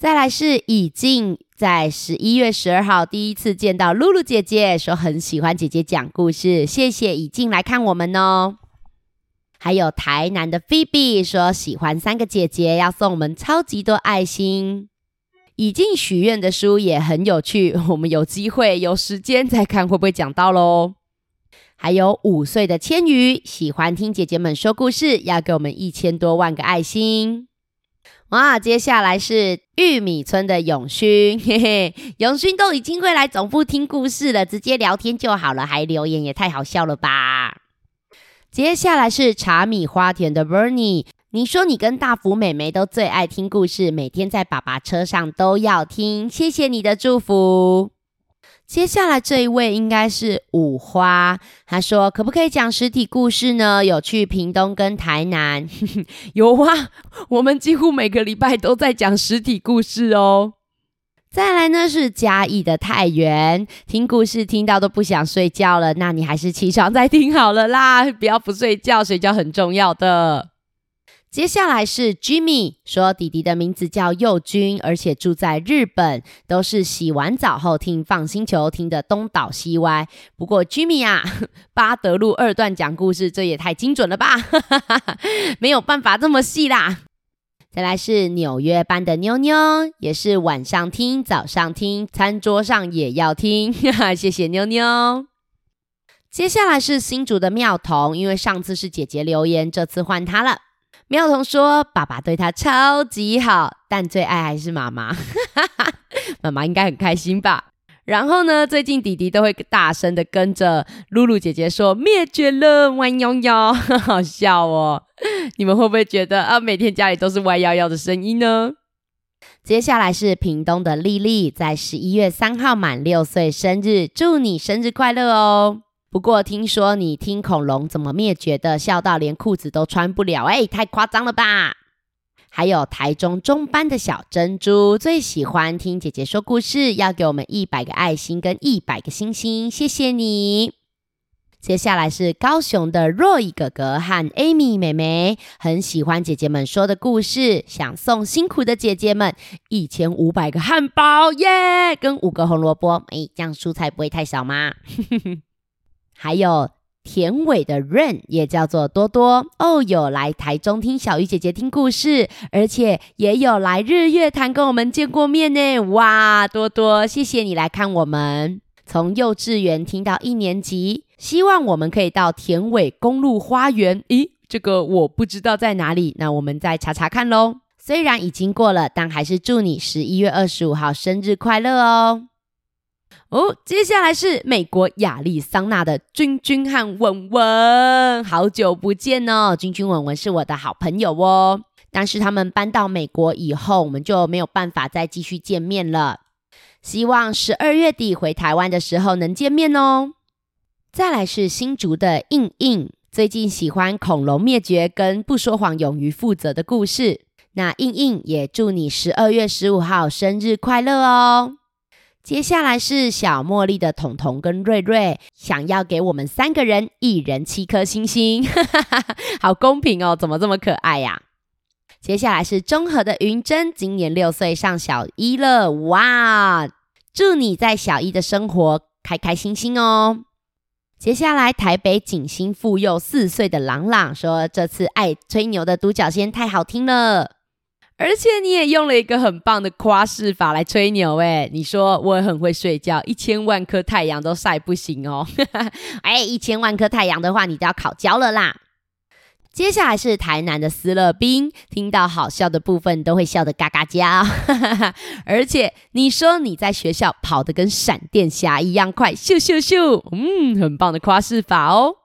再来是以静，在十一月十二号第一次见到露露姐姐，说很喜欢姐姐讲故事，谢谢以静来看我们哦。还有台南的菲比说喜欢三个姐姐，要送我们超级多爱心。以静许愿的书也很有趣，我们有机会有时间再看会不会讲到喽。还有五岁的千羽喜欢听姐姐们说故事，要给我们一千多万个爱心。哇，接下来是玉米村的永勋，嘿嘿，永勋都已经会来总部听故事了，直接聊天就好了，还留言也太好笑了吧！接下来是茶米花田的 Bernie，你说你跟大福妹妹都最爱听故事，每天在爸爸车上都要听，谢谢你的祝福。接下来这一位应该是五花，他说可不可以讲实体故事呢？有去屏东跟台南，有啊，我们几乎每个礼拜都在讲实体故事哦。再来呢是嘉义的太原，听故事听到都不想睡觉了，那你还是起床再听好了啦，不要不睡觉，睡觉很重要的。接下来是 Jimmy 说，弟弟的名字叫佑君，而且住在日本，都是洗完澡后听 FUN 星球听得东倒西歪。不过 Jimmy 啊，巴德路二段讲故事，这也太精准了吧，没有办法这么细啦。再来是纽约班的妞妞，也是晚上听，早上听，餐桌上也要听，谢谢妞妞。接下来是新竹的妙彤，因为上次是姐姐留言，这次换她了。妙彤说：“爸爸对他超级好，但最爱还是妈妈。妈妈应该很开心吧？然后呢，最近弟弟都会大声的跟着露露姐姐说‘灭绝了，弯腰腰’，好笑哦。你们会不会觉得啊，每天家里都是弯腰腰的声音呢？接下来是屏东的丽丽，在十一月三号满六岁生日，祝你生日快乐哦！”不过听说你听恐龙怎么灭绝的，笑到连裤子都穿不了，哎，太夸张了吧！还有台中中班的小珍珠最喜欢听姐姐说故事，要给我们一百个爱心跟一百个星星，谢谢你。接下来是高雄的 Roy 哥哥和 Amy 妹妹，很喜欢姐姐们说的故事，想送辛苦的姐姐们一千五百个汉堡耶，跟五个红萝卜，哎，这样蔬菜不会太少吗？还有田尾的 Rain 也叫做多多哦，有来台中听小鱼姐姐听故事，而且也有来日月潭跟我们见过面呢。哇，多多，谢谢你来看我们，从幼稚园听到一年级，希望我们可以到田尾公路花园。咦，这个我不知道在哪里，那我们再查查看喽。虽然已经过了，但还是祝你十一月二十五号生日快乐哦。哦，接下来是美国亚利桑那的君君和文文，好久不见哦！君君、文文是我的好朋友哦，但是他们搬到美国以后，我们就没有办法再继续见面了。希望十二月底回台湾的时候能见面哦。再来是新竹的印印，最近喜欢恐龙灭绝跟不说谎勇于负责的故事。那印印也祝你十二月十五号生日快乐哦！接下来是小茉莉的彤彤跟瑞瑞，想要给我们三个人一人七颗星星，好公平哦，怎么这么可爱呀？接下来是中和的云珍，今年六岁上小一了，哇！祝你在小一的生活开开心心哦。接下来，台北景兴妇幼四岁的朗朗说：“这次爱吹牛的独角仙太好听了，而且你也用了一个很棒的夸饰法来吹牛。诶，你说我很会睡觉，一千万颗太阳都晒不醒哦。哎，一千万颗太阳的话，你都要烤焦了啦。”接下来是台南的思乐冰，听到好笑的部分都会笑得嘎嘎叫，而且你说你在学校跑得跟闪电侠一样快，咻咻咻，嗯，很棒的夸饰法哦。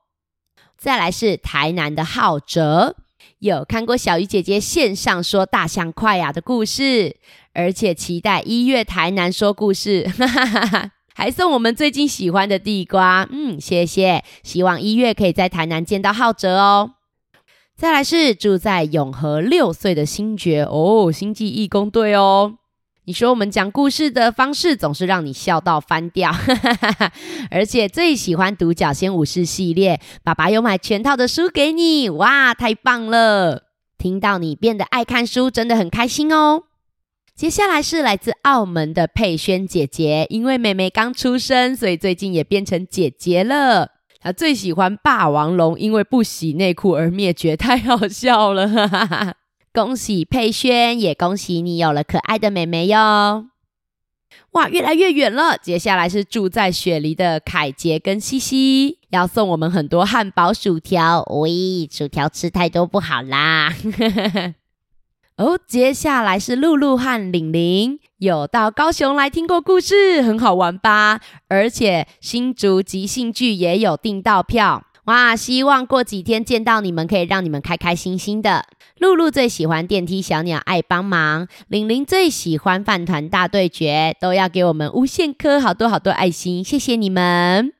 再来是台南的浩哲，有看过小鱼姐姐线上说大象快呀的故事，而且期待一月台南说故事，还送我们最近喜欢的地瓜，嗯，谢谢，希望一月可以在台南见到浩哲哦。再来是住在永和六岁的星爵哦，星际义工队哦。你说我们讲故事的方式总是让你笑到翻掉，哈哈哈哈而且最喜欢独角仙武士系列，爸爸有买全套的书给你，哇，太棒了！听到你变得爱看书，真的很开心哦。接下来是来自澳门的佩萱姐姐，因为妹妹刚出生，所以最近也变成姐姐了。他最喜欢霸王龙，因为不洗内裤而灭绝，太好笑了！哈哈哈。恭喜佩萱，也恭喜你有了可爱的妹妹哟！哇，越来越远了。接下来是住在雪梨的凯杰跟西西，要送我们很多汉堡、薯条。喂，薯条吃太多不好啦！哦，接下来是露露和玲玲，有到高雄来听过故事，很好玩吧？而且新竹即兴剧也有订到票，哇！希望过几天见到你们，可以让你们开开心心的。露露最喜欢电梯小鸟爱帮忙，玲玲最喜欢饭团大对决，都要给我们无限颗好多好多爱心，谢谢你们。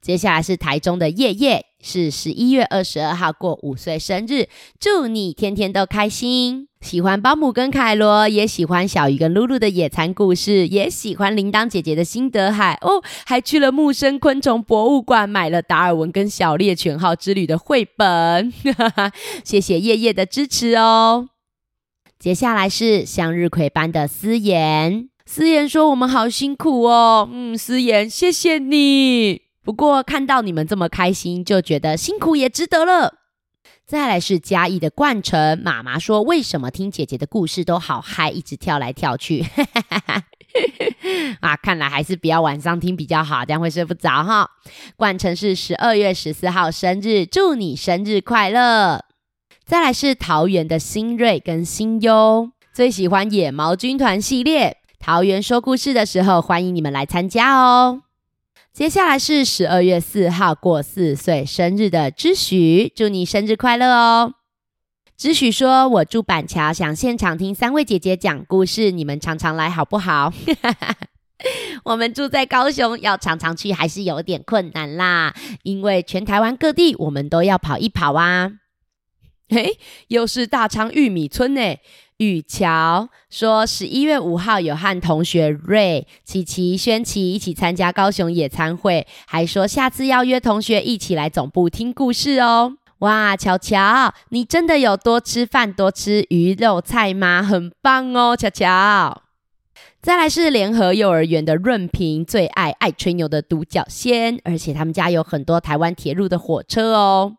接下来是台中的夜夜，是十一月二十二号过五岁生日，祝你天天都开心。喜欢包姆跟凯罗，也喜欢小鱼跟露露的野餐故事，也喜欢铃铛姐姐的辛德海哦，还去了木生昆虫博物馆，买了达尔文跟小猎犬号之旅的绘本。谢谢叶叶的支持哦。接下来是向日葵班的思妍，思妍说我们好辛苦哦，嗯，思妍谢谢你。不过看到你们这么开心，就觉得辛苦也值得了。再来是嘉义的冠城妈妈说：“为什么听姐姐的故事都好嗨，一直跳来跳去？” 啊，看来还是不要晚上听比较好，这样会睡不着哈。冠城是十二月十四号生日，祝你生日快乐。再来是桃园的新瑞跟新优，最喜欢野猫军团系列。桃园说故事的时候，欢迎你们来参加哦。接下来是十二月四号过四岁生日的知许，祝你生日快乐哦！知许说：“我住板桥，想现场听三位姐姐讲故事，你们常常来好不好？” 我们住在高雄，要常常去还是有点困难啦，因为全台湾各地我们都要跑一跑啊。嘿，又是大昌玉米村呢。雨乔说，十一月五号有和同学瑞、琪琪、轩琪一起参加高雄野餐会，还说下次要约同学一起来总部听故事哦。哇，乔乔，你真的有多吃饭、多吃鱼肉菜吗？很棒哦，乔乔。再来是联合幼儿园的润平，最爱爱吹牛的独角仙，而且他们家有很多台湾铁路的火车哦。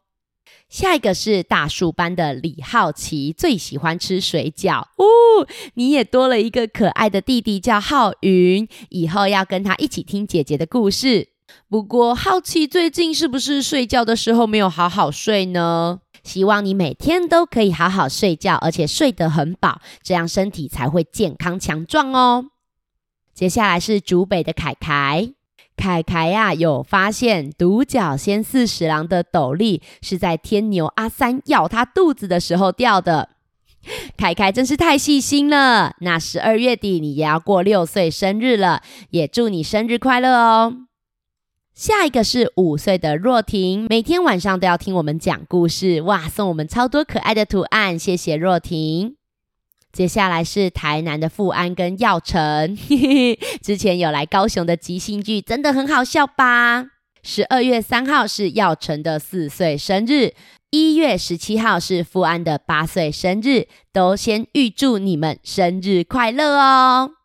下一个是大树班的李浩奇，最喜欢吃水饺哦。你也多了一个可爱的弟弟，叫浩云，以后要跟他一起听姐姐的故事。不过，浩奇最近是不是睡觉的时候没有好好睡呢？希望你每天都可以好好睡觉，而且睡得很饱，这样身体才会健康强壮哦。接下来是竹北的凯凯。凯凯呀、有发现独角仙四十郎的斗笠是在天牛阿三咬他肚子的时候掉的。凯凯真是太细心了。那十二月底你也要过六岁生日了，也祝你生日快乐哦。下一个是五岁的若婷，每天晚上都要听我们讲故事，哇，送我们超多可爱的图案，谢谢若婷。接下来是台南的富安跟耀成，之前有来高雄的即兴剧，真的很好笑吧？十二月三号是耀成的四岁生日，一月十七号是富安的八岁生日，都先预祝你们生日快乐哦！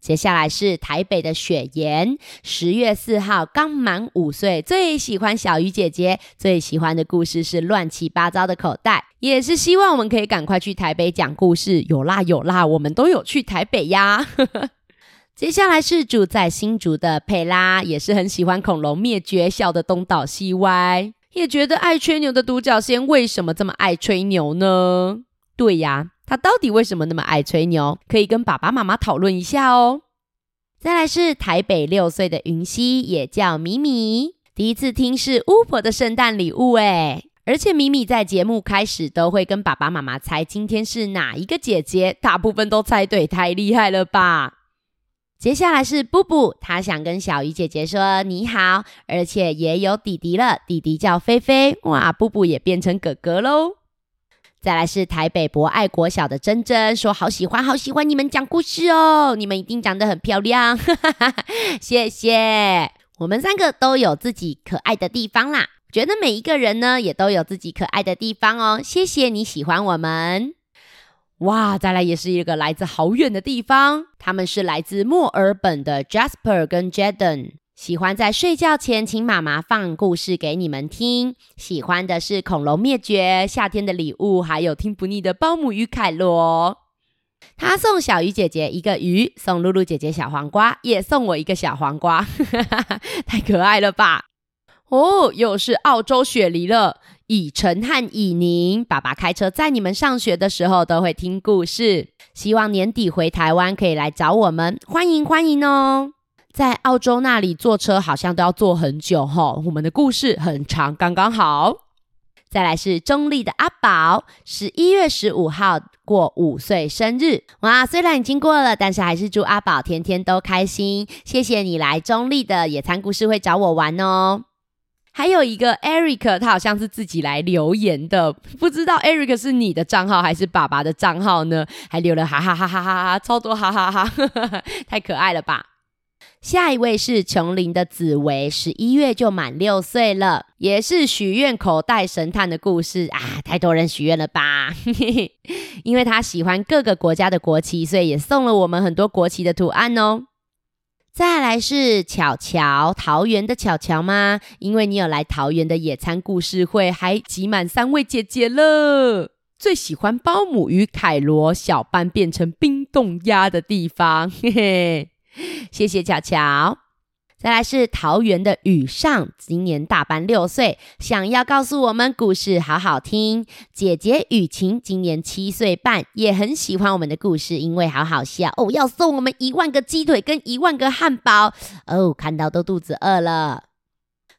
接下来是台北的雪妍，十月四号刚满五岁，最喜欢小鱼姐姐，最喜欢的故事是乱七八糟的口袋，也是希望我们可以赶快去台北讲故事。有啦有啦，我们都有去台北呀。接下来是住在新竹的佩拉，也是很喜欢恐龙灭绝，笑得东倒西歪，也觉得爱吹牛的独角仙为什么这么爱吹牛呢？对呀。他到底为什么那么爱吹牛？可以跟爸爸妈妈讨论一下哦。再来是台北六岁的云溪，也叫米米。第一次听是巫婆的圣诞礼物诶，而且米米在节目开始都会跟爸爸妈妈猜今天是哪一个姐姐，大部分都猜对，太厉害了吧！接下来是布布，他想跟小鱼姐姐说你好，而且也有弟弟了，弟弟叫菲菲。哇，布布也变成哥哥喽。再来是台北博爱国小的珍珍，说好喜欢好喜欢你们讲故事哦，你们一定长得很漂亮，谢谢。我们三个都有自己可爱的地方啦，觉得每一个人呢也都有自己可爱的地方哦，谢谢你喜欢我们。哇，再来也是一个来自好远的地方，他们是来自墨尔本的 Jasper 跟 Jaden。喜欢在睡觉前请妈妈放故事给你们听，喜欢的是恐龙灭绝、夏天的礼物，还有听不腻的包姆与凯罗。他送小鱼姐姐一个鱼，送露露姐姐小黄瓜，也送我一个小黄瓜，太可爱了吧！哦，又是澳洲雪梨了。以晨和以宁，爸爸开车载你们上学的时候都会听故事，希望年底回台湾可以来找我们，欢迎欢迎哦。在澳洲那里坐车好像都要坐很久哈，我们的故事很长，刚刚好。再来是中立的阿宝，十一月十五号过五岁生日，哇！虽然已经过了，但是还是祝阿宝天天都开心。谢谢你来中立的野餐故事会找我玩哦。还有一个 Eric，他好像是自己来留言的，不知道 Eric 是你的账号还是爸爸的账号呢？还留了哈哈哈哈哈哈，超多哈哈哈哈，太可爱了吧！下一位是琼林的紫薇，十一月就满六岁了，也是许愿口袋神探的故事啊！太多人许愿了吧？因为他喜欢各个国家的国旗，所以也送了我们很多国旗的图案哦。再来是巧巧，桃园的巧巧吗？因为你有来桃园的野餐故事会，还挤满三位姐姐了。最喜欢包姆与凯罗小班变成冰冻鸭的地方，嘿嘿。谢谢巧巧，再来是桃园的雨上，今年大班六岁，想要告诉我们故事好好听。姐姐雨晴今年七岁半，也很喜欢我们的故事，因为好好笑哦。要送我们一万个鸡腿跟一万个汉堡哦，看到都肚子饿了。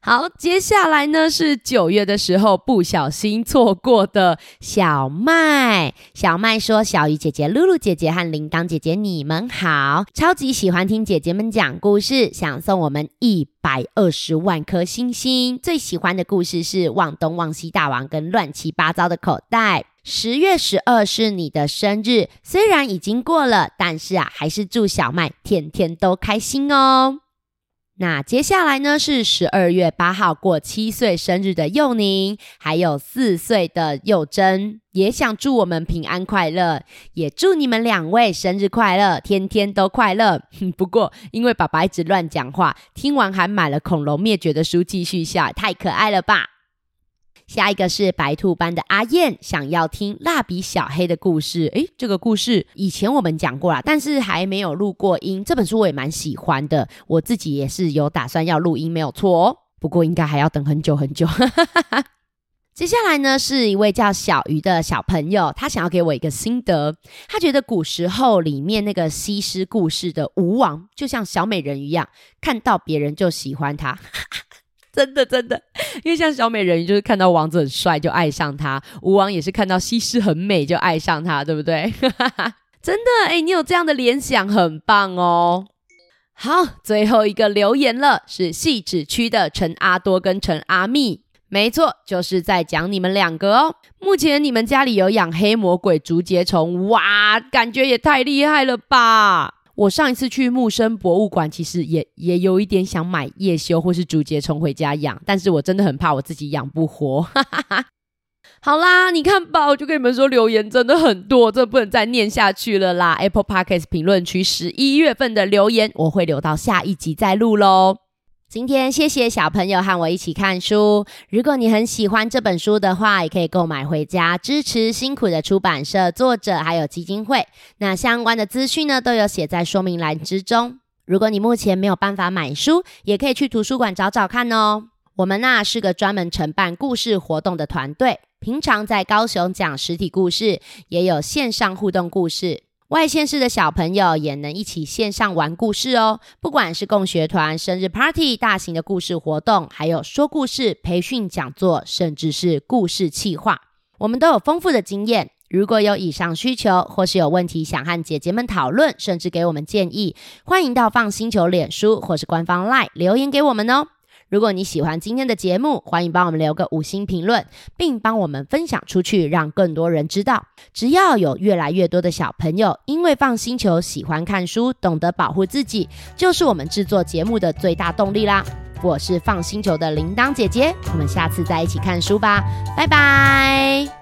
好，接下来呢是九月的时候不小心错过的小麦。小麦说：“小鱼姐姐、露露姐姐和铃铛姐姐，你们好，超级喜欢听姐姐们讲故事，想送我们一百二十万颗星星。最喜欢的故事是《望东望西大王》跟《乱七八糟的口袋》。十月十二是你的生日，虽然已经过了，但是啊，还是祝小麦天天都开心哦。”那接下来呢是十二月八号过七岁生日的幼宁，还有四岁的幼珍，也想祝我们平安快乐，也祝你们两位生日快乐，天天都快乐。不过因为爸爸一直乱讲话，听完还买了恐龙灭绝的书继续笑，太可爱了吧。下一个是白兔班的阿燕，想要听蜡笔小黑的故事。诶，这个故事以前我们讲过啦，但是还没有录过音。这本书我也蛮喜欢的，我自己也是有打算要录音，没有错哦。不过应该还要等很久很久。接下来呢，是一位叫小鱼的小朋友，他想要给我一个心得。他觉得古时候里面那个西施故事的吴王，就像小美人一样，看到别人就喜欢他。真的真的，因为像小美人鱼就是看到王子很帅就爱上他，吴王也是看到西施很美就爱上他，对不对？真的，诶，你有这样的联想，很棒哦。好，最后一个留言了，是汐止区的陈阿多跟陈阿密，没错，就是在讲你们两个哦。目前你们家里有养黑魔鬼竹节虫，哇，感觉也太厉害了吧！我上一次去木生博物馆，其实也也有一点想买叶修或是竹节虫回家养，但是我真的很怕我自己养不活。好啦，你看吧，我就跟你们说，留言真的很多，这不能再念下去了啦。Apple Podcast 评论区十一月份的留言，我会留到下一集再录喽。今天谢谢小朋友和我一起看书。如果你很喜欢这本书的话，也可以购买回家，支持辛苦的出版社、作者还有基金会。那相关的资讯呢，都有写在说明栏之中。如果你目前没有办法买书，也可以去图书馆找找看哦。我们那是个专门承办故事活动的团队。平常在高雄讲实体故事，也有线上互动故事。外县市的小朋友也能一起线上玩故事哦。不管是共学团、生日 party、大型的故事活动，还有说故事、培训讲座，甚至是故事企划，我们都有丰富的经验。如果有以上需求，或是有问题想和姐姐们讨论，甚至给我们建议，欢迎到放星球脸书或是官方 LINE 留言给我们哦。如果你喜欢今天的节目，欢迎帮我们留个五星评论，并帮我们分享出去，让更多人知道。只要有越来越多的小朋友因为放星球喜欢看书，懂得保护自己，就是我们制作节目的最大动力啦。我是放星球的铃铛姐姐，我们下次再一起看书吧，拜拜。